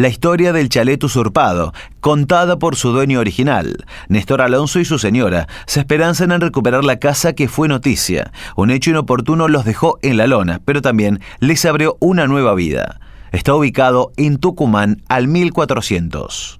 La historia del chalet usurpado, contada por su dueño original, Néstor Alonso y su señora, se esperanzan en recuperar la casa que fue noticia. Un hecho inoportuno los dejó en la lona, pero también les abrió una nueva vida. Está ubicado en Tucumán al 1400.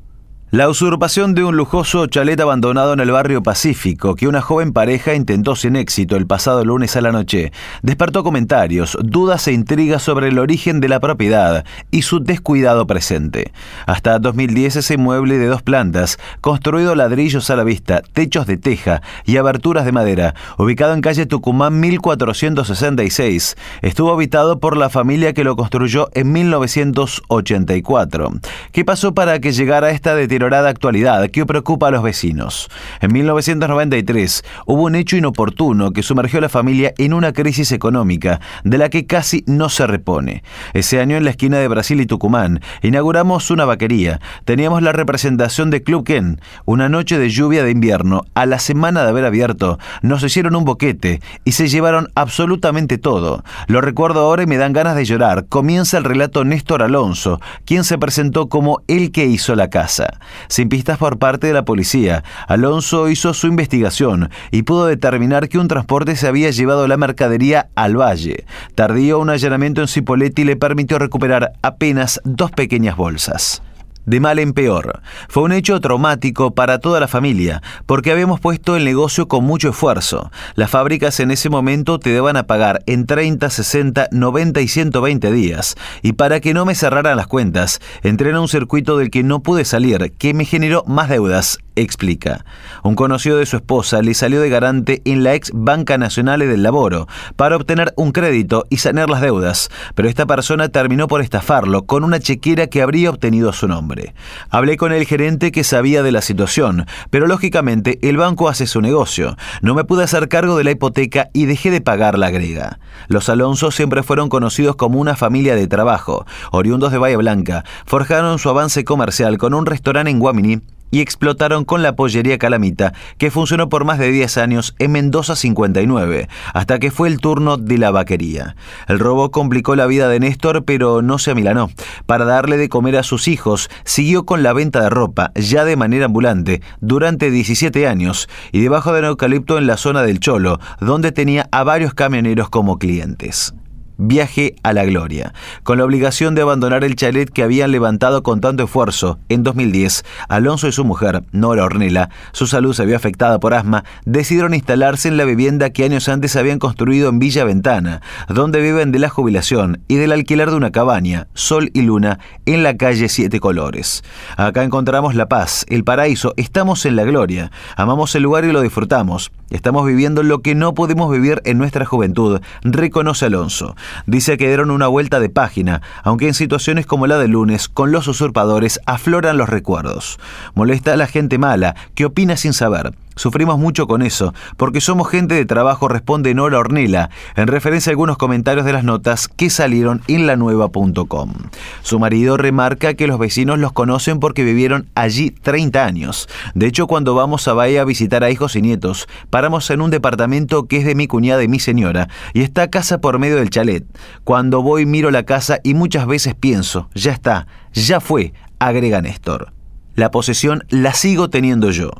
La usurpación de un lujoso chalet abandonado en el barrio Pacífico que una joven pareja intentó sin éxito el pasado lunes a la noche despertó comentarios, dudas e intrigas sobre el origen de la propiedad y su descuidado presente. Hasta 2010 ese mueble de dos plantas, construido ladrillos a la vista, techos de teja y aberturas de madera, ubicado en calle Tucumán 1466, estuvo habitado por la familia que lo construyó en 1984. ¿Qué pasó para que llegara esta deterioración actualidad que preocupa a los vecinos. En 1993 hubo un hecho inoportuno que sumergió a la familia en una crisis económica de la que casi no se repone. Ese año en la esquina de Brasil y Tucumán inauguramos una vaquería. Teníamos la representación de Club Ken. Una noche de lluvia de invierno, a la semana de haber abierto, nos hicieron un boquete y se llevaron absolutamente todo. Lo recuerdo ahora y me dan ganas de llorar. Comienza el relato Néstor Alonso, quien se presentó como el que hizo la casa. Sin pistas por parte de la policía, Alonso hizo su investigación y pudo determinar que un transporte se había llevado la mercadería al valle. Tardío un allanamiento en Cipoletti le permitió recuperar apenas dos pequeñas bolsas de mal en peor. Fue un hecho traumático para toda la familia, porque habíamos puesto el negocio con mucho esfuerzo. Las fábricas en ese momento te daban a pagar en 30, 60, 90 y 120 días. Y para que no me cerraran las cuentas, entré en un circuito del que no pude salir, que me generó más deudas explica. Un conocido de su esposa le salió de garante en la ex Banca Nacional del Laboro para obtener un crédito y sanear las deudas, pero esta persona terminó por estafarlo con una chequera que habría obtenido su nombre. Hablé con el gerente que sabía de la situación, pero lógicamente el banco hace su negocio. No me pude hacer cargo de la hipoteca y dejé de pagar la grega. Los Alonso siempre fueron conocidos como una familia de trabajo. Oriundos de Bahía Blanca, forjaron su avance comercial con un restaurante en Guamini y explotaron con la pollería Calamita, que funcionó por más de 10 años en Mendoza 59, hasta que fue el turno de la vaquería. El robo complicó la vida de Néstor, pero no se amilanó. Para darle de comer a sus hijos, siguió con la venta de ropa, ya de manera ambulante, durante 17 años, y debajo de un eucalipto en la zona del Cholo, donde tenía a varios camioneros como clientes. Viaje a la Gloria. Con la obligación de abandonar el chalet que habían levantado con tanto esfuerzo, en 2010, Alonso y su mujer, Nora Ornella, su salud se había afectada por asma, decidieron instalarse en la vivienda que años antes habían construido en Villa Ventana, donde viven de la jubilación y del alquiler de una cabaña, Sol y Luna, en la calle Siete Colores. Acá encontramos la paz, el paraíso, estamos en la gloria, amamos el lugar y lo disfrutamos. Estamos viviendo lo que no podemos vivir en nuestra juventud, reconoce Alonso. Dice que dieron una vuelta de página, aunque en situaciones como la de lunes, con los usurpadores afloran los recuerdos. Molesta a la gente mala, que opina sin saber. Sufrimos mucho con eso, porque somos gente de trabajo, responde Nora Ornella, en referencia a algunos comentarios de las notas que salieron en lanueva.com. Su marido remarca que los vecinos los conocen porque vivieron allí 30 años. De hecho, cuando vamos a Bahía a visitar a hijos y nietos, paramos en un departamento que es de mi cuñada y mi señora, y está casa por medio del chalet. Cuando voy miro la casa y muchas veces pienso, ya está, ya fue, agrega Néstor. La posesión la sigo teniendo yo.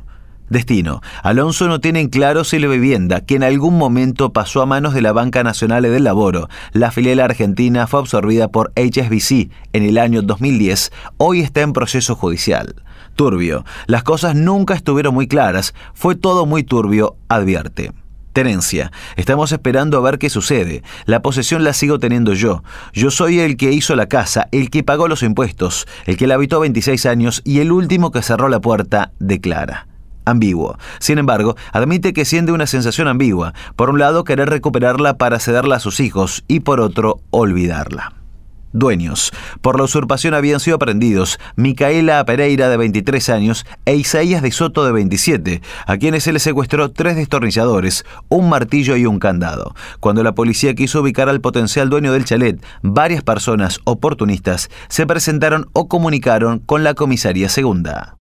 Destino. Alonso no tiene en claro si la vivienda, que en algún momento pasó a manos de la Banca Nacional del Laboro, la filial argentina fue absorbida por HSBC en el año 2010, hoy está en proceso judicial. Turbio. Las cosas nunca estuvieron muy claras, fue todo muy turbio, advierte. Tenencia. Estamos esperando a ver qué sucede. La posesión la sigo teniendo yo. Yo soy el que hizo la casa, el que pagó los impuestos, el que la habitó 26 años y el último que cerró la puerta, declara ambiguo. Sin embargo, admite que siente una sensación ambigua. Por un lado, querer recuperarla para cederla a sus hijos y por otro, olvidarla. Dueños. Por la usurpación habían sido aprendidos Micaela Pereira de 23 años e Isaías de Soto de 27, a quienes se les secuestró tres destornilladores, un martillo y un candado. Cuando la policía quiso ubicar al potencial dueño del chalet, varias personas oportunistas se presentaron o comunicaron con la comisaría segunda.